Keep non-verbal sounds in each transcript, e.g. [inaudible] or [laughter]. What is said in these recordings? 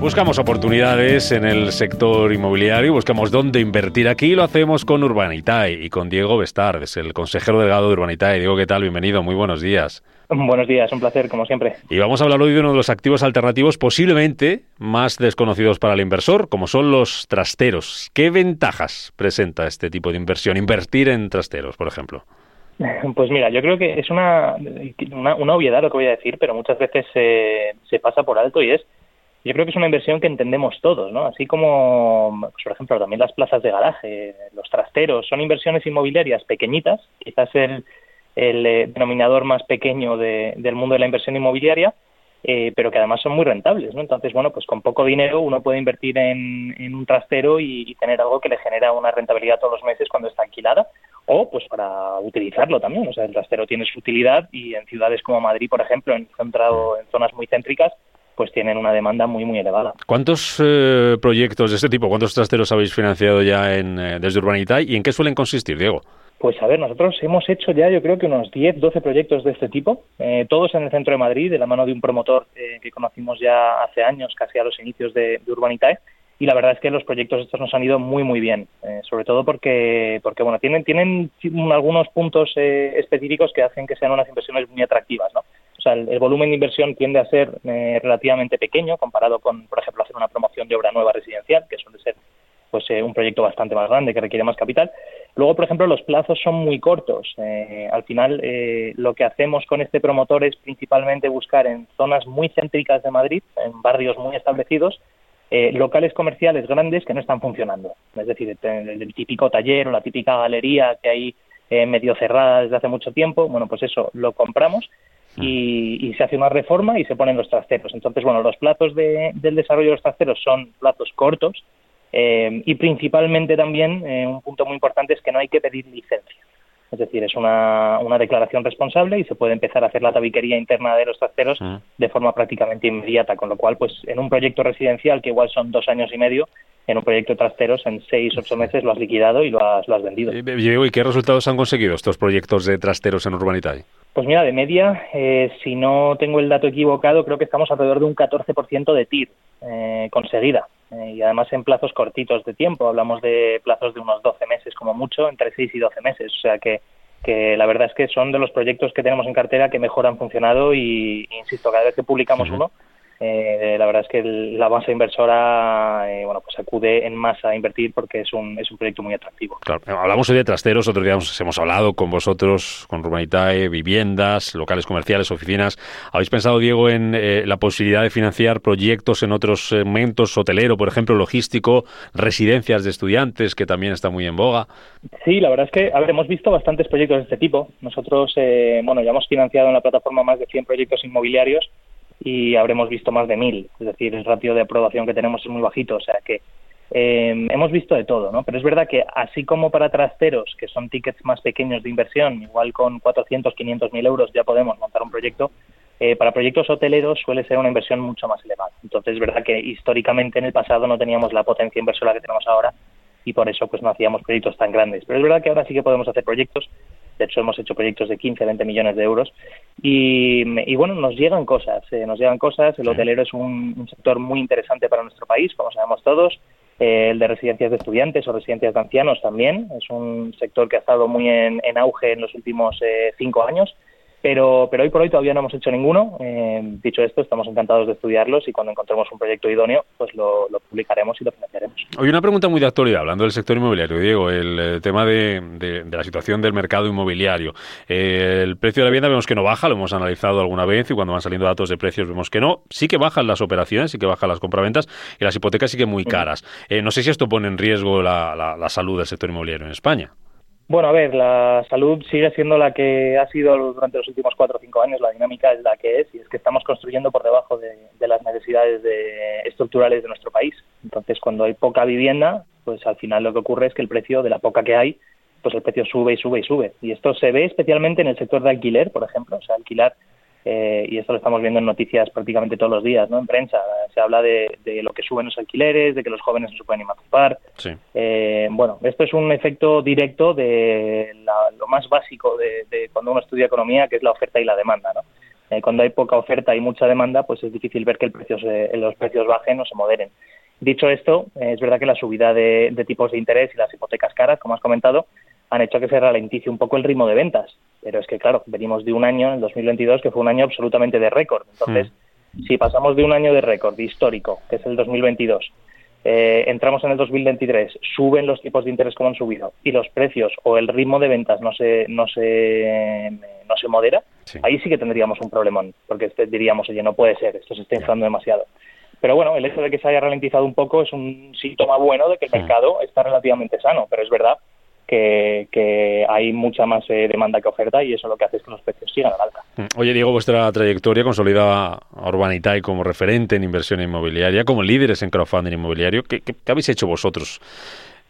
Buscamos oportunidades en el sector inmobiliario, buscamos dónde invertir aquí lo hacemos con Urbanitae y con Diego Bestard, es el consejero delegado de Urbanitae. Diego, ¿qué tal? Bienvenido, muy buenos días. Buenos días, un placer, como siempre. Y vamos a hablar hoy de uno de los activos alternativos posiblemente más desconocidos para el inversor, como son los trasteros. ¿Qué ventajas presenta este tipo de inversión, invertir en trasteros, por ejemplo? [laughs] Pues mira, yo creo que es una, una, obviedad lo que voy a decir, pero muchas veces se pasa por alto y es yo creo que es una inversión que entendemos todos, ¿no? Así como, pues, por ejemplo, también las plazas de garaje, los trasteros, son inversiones inmobiliarias pequeñitas, quizás el, el eh, denominador más pequeño del mundo de la inversión inmobiliaria, eh, pero que además son muy rentables, ¿no? Entonces, bueno, pues con poco dinero uno puede invertir en, en un trastero y, tener algo que le genera una rentabilidad todos los meses cuando está alquilada, o pues para utilizarlo también, o sea, el trastero tiene su utilidad y en ciudades como Madrid, por ejemplo, en, centrado en zonas muy céntricas, pues tienen una demanda muy, muy elevada. ¿Cuántos eh, proyectos de este tipo, cuántos trasteros habéis financiado ya en, eh, desde Urbanita y en qué suelen consistir, Diego? Pues a ver, nosotros hemos hecho ya yo creo que unos 10, 12 proyectos de este tipo, eh, todos en el centro de Madrid, de la mano de un promotor que conocimos ya hace años, casi a los inicios de, de Urbanitae, y la verdad es que los proyectos estos nos han ido muy muy bien, sobre todo porque porque bueno tienen tienen algunos puntos específicos que hacen que sean unas inversiones muy atractivas, ¿no? O sea, el, volumen de inversión tiende a ser eh, relativamente pequeño comparado con, por ejemplo, hacer una promoción de obra nueva residencial, que suele ser pues eh, un proyecto bastante más grande que requiere más capital. Luego, por ejemplo, los plazos son muy cortos. Eh, al final, lo que hacemos con este promotor es principalmente buscar en zonas muy céntricas de Madrid, en barrios muy establecidos, locales comerciales grandes que no están funcionando. Es decir, el, típico taller o la típica galería que hay medio cerrada desde hace mucho tiempo, bueno, pues eso lo compramos Mm. y, se hace una reforma y se ponen los trasteros. Entonces, bueno, los plazos de, del desarrollo de los trasteros son plazos cortos eh, y principalmente también eh, un punto muy importante es que no hay que pedir licencia. Es decir, es una, una declaración responsable y se puede empezar a hacer la tabiquería interna de los trasteros mm. de forma prácticamente inmediata, con lo cual, pues en un proyecto residencial que igual son dos años y medio, en un proyecto de trasteros en seis, ocho meses lo has liquidado y lo has, lo has vendido. ¿y qué resultados han conseguido estos proyectos de trasteros en Urbanitae? Pues mira, de media, eh, si no tengo el dato equivocado, creo que estamos alrededor de un 14% de TIR eh, conseguida. Eh, y además en plazos cortitos de tiempo, hablamos de plazos de unos 12 meses como mucho, entre 6 y 12 meses. O sea que, que la verdad es que son de los proyectos que tenemos en cartera que mejor han funcionado y, insisto, cada vez que publicamos uno, eh, la verdad es que la base inversora eh, bueno pues acude en masa a invertir porque es un, es un proyecto muy atractivo. Claro, hablamos hoy de trasteros, otros días hemos hablado con vosotros, con Urbanitae, viviendas, locales comerciales, oficinas. ¿Habéis pensado, Diego, en eh, la posibilidad de financiar proyectos en otros segmentos, hotelero, por ejemplo, logístico, residencias de estudiantes, que también está muy en boga? Sí, la verdad es que, a ver, hemos visto bastantes proyectos de este tipo. Nosotros, bueno, ya hemos financiado en la plataforma más de 100 proyectos inmobiliarios y habremos visto más de mil. Es decir, el ratio de aprobación que tenemos es muy bajito, o sea que eh, hemos visto de todo, ¿no? Pero es verdad que así como para trasteros, que son tickets más pequeños de inversión, igual con 400, 500 mil euros ya podemos montar un proyecto, eh, para proyectos hoteleros suele ser una inversión mucho más elevada. Entonces es verdad que históricamente en el pasado no teníamos la potencia inversora que tenemos ahora y por eso pues no hacíamos proyectos tan grandes. Pero es verdad que ahora sí que podemos hacer proyectos de hecho, hemos hecho proyectos de 15, 20 millones de euros. Y, bueno, nos llegan cosas, eh, nos llegan cosas. El hotelero es un, sector muy interesante para nuestro país, como sabemos todos. Eh, el de residencias de estudiantes o residencias de ancianos también. Es un sector que ha estado muy en, auge en los últimos eh, cinco años pero, pero hoy por hoy todavía no hemos hecho ninguno. Eh, dicho esto, estamos encantados de estudiarlos y cuando encontremos un proyecto idóneo, pues lo, publicaremos y lo financiaremos. Hoy una pregunta muy de actualidad, hablando del sector inmobiliario, Diego, el eh, tema de, de, la situación del mercado inmobiliario. Eh, el precio de la vivienda vemos que no baja, lo hemos analizado alguna vez y cuando van saliendo datos de precios vemos que no. Sí que bajan las operaciones, sí que bajan las compraventas y las hipotecas sí que muy caras. no sé si esto pone en riesgo la, la salud del sector inmobiliario en España. Bueno, a ver, la salud sigue siendo la que ha sido durante los últimos cuatro o cinco años, la dinámica es la que es, y es que estamos construyendo por debajo de, las necesidades estructurales de nuestro país. Entonces, cuando hay poca vivienda, pues al final lo que ocurre es que el precio de la poca que hay, pues el precio sube y sube y sube. Y esto se ve especialmente en el sector de alquiler, por ejemplo. O sea, alquilar eh, y esto lo estamos viendo en noticias prácticamente todos los días, ¿no? En prensa se habla de, lo que suben los alquileres, de que los jóvenes no se pueden emancipar. Eh, bueno, esto es un efecto directo de lo más básico de, cuando uno estudia economía, que es la oferta y la demanda, ¿no? Eh, cuando hay poca oferta y mucha demanda, pues es difícil ver que el precio los precios bajen o se moderen. Dicho esto, es verdad que la subida de tipos de interés y las hipotecas caras, como has comentado, han hecho que se ralentice un poco el ritmo de ventas. Pero es que, claro, venimos de un año, el 2022, que fue un año absolutamente de récord. Entonces, hmm. si pasamos de un año de récord histórico, que es el 2022, eh, entramos en el 2023, suben los tipos de interés como han subido y los precios o el ritmo de ventas no se no se no se modera, ahí sí que tendríamos un problemón, porque diríamos, oye, no puede ser, esto se está inflando demasiado. Pero bueno, el hecho de que se haya ralentizado un poco es un síntoma bueno de que el mercado está relativamente sano, pero es verdad que, hay mucha más eh, demanda que oferta y eso lo que hace es que los precios sigan al alta. Mm. Oye, Diego, vuestra trayectoria consolida a Urbanitae como referente en inversión inmobiliaria, como líderes en crowdfunding inmobiliario. ¿Qué, habéis hecho vosotros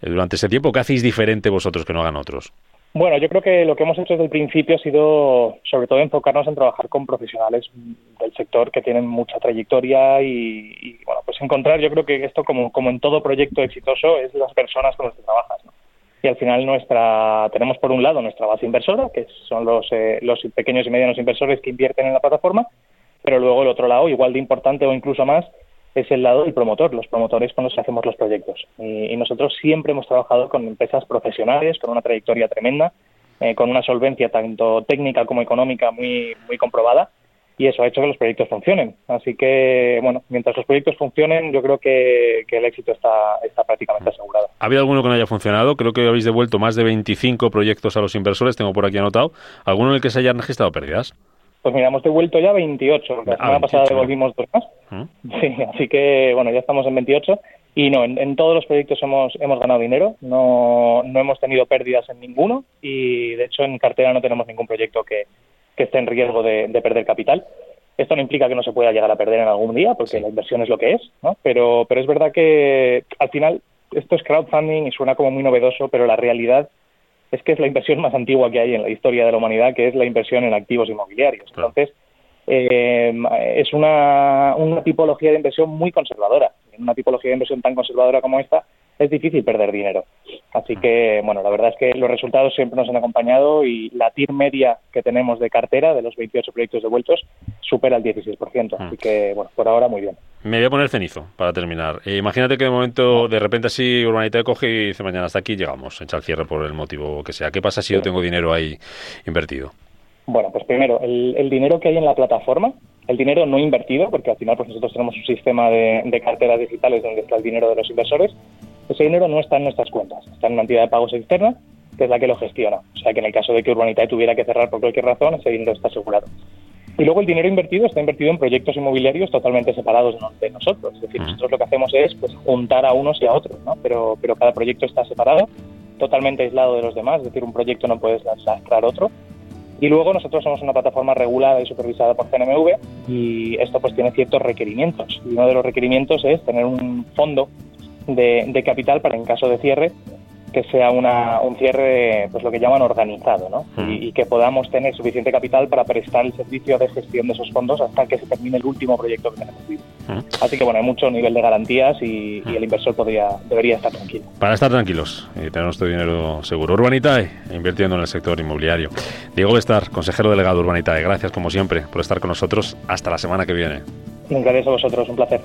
eh, durante ese tiempo? ¿Qué hacéis diferente vosotros que no hagan otros? Bueno, yo creo que lo que hemos hecho desde el principio ha sido, sobre todo, enfocarnos en trabajar con profesionales del sector que tienen mucha trayectoria y, bueno, pues encontrar, yo creo que esto, como, como en todo proyecto exitoso, es las personas con las que trabajas. ¿no? Y al final nuestra tenemos por un lado nuestra base inversora, que son los, eh, los pequeños y medianos inversores que invierten en la plataforma, pero luego el otro lado, igual de importante o incluso más, es el lado del promotor, los promotores con los que hacemos los proyectos. Y, nosotros siempre hemos trabajado con empresas profesionales, con una trayectoria tremenda, eh, con una solvencia tanto técnica como económica muy, muy comprobada, y eso ha hecho que los proyectos funcionen. Así que, bueno, mientras los proyectos funcionen, yo creo que, el éxito está, está prácticamente asegurado. ¿Ha habido alguno que no haya funcionado? Creo que habéis devuelto más de 25 proyectos a los inversores, tengo por aquí anotado. ¿Alguno en el que se hayan registrado pérdidas? Pues mira, hemos devuelto ya 28. La ah, semana pasada devolvimos dos más. ¿Mm? Sí, así que, bueno, ya estamos en 28. Y no, en, todos los proyectos hemos, hemos ganado dinero, no, no hemos tenido pérdidas en ninguno y de hecho en cartera no tenemos ningún proyecto que, que esté en riesgo de, perder capital. Esto no implica que no se pueda llegar a perder en algún día, porque la inversión es lo que es, ¿no? Pero, pero es verdad que al final esto es crowdfunding y suena como muy novedoso, pero la realidad es que es la inversión más antigua que hay en la historia de la humanidad, que es la inversión en activos inmobiliarios. Entonces, eh, es una, una tipología de inversión muy conservadora. En una tipología de inversión tan conservadora como esta, es difícil perder dinero. Así que, bueno, la verdad es que los resultados siempre nos han acompañado y la TIR media que tenemos de cartera de los 28 proyectos devueltos supera el 16%. Así que, bueno, por ahora muy bien. Me voy a poner cenizo para terminar. Eh, imagínate que de momento, de repente así, Urbanita coge y dice mañana hasta aquí llegamos, echa el cierre por el motivo que sea. ¿Qué pasa si yo tengo dinero ahí invertido? Bueno, pues primero, el, dinero que hay en la plataforma, el dinero no invertido, porque al final pues nosotros tenemos un sistema de, de carteras digitales donde está el dinero de los inversores, ese dinero no está en nuestras cuentas, está en una entidad de pagos externa, que es la que lo gestiona. O sea que en el caso de que Urbanitae tuviera que cerrar por cualquier razón, ese dinero está asegurado. Y luego el dinero invertido está invertido en proyectos inmobiliarios totalmente separados de nosotros. Es decir, nosotros lo que hacemos es pues, juntar a unos y a otros, ¿no? pero, pero cada proyecto está separado, totalmente aislado de los demás. Es decir, un proyecto no puedes lanzar otro. Y luego nosotros somos una plataforma regulada y supervisada por CNMV y esto pues tiene ciertos requerimientos. Y uno de los requerimientos es tener un fondo de, capital para en caso de cierre que sea una, un cierre, pues lo que llaman organizado, ¿no? Mm. Y, que podamos tener suficiente capital para prestar el servicio de gestión de esos fondos hasta que se termine el último proyecto que tenemos vivo. Mm. Así que bueno, hay mucho nivel de garantías y, mm. el inversor podría, debería estar tranquilo. Para estar tranquilos y tener nuestro dinero seguro. Urbanitae, invirtiendo en el sector inmobiliario. Diego Bestar, consejero delegado de Urbanitae, gracias como siempre por estar con nosotros. Hasta la semana que viene. Gracias a vosotros, un placer.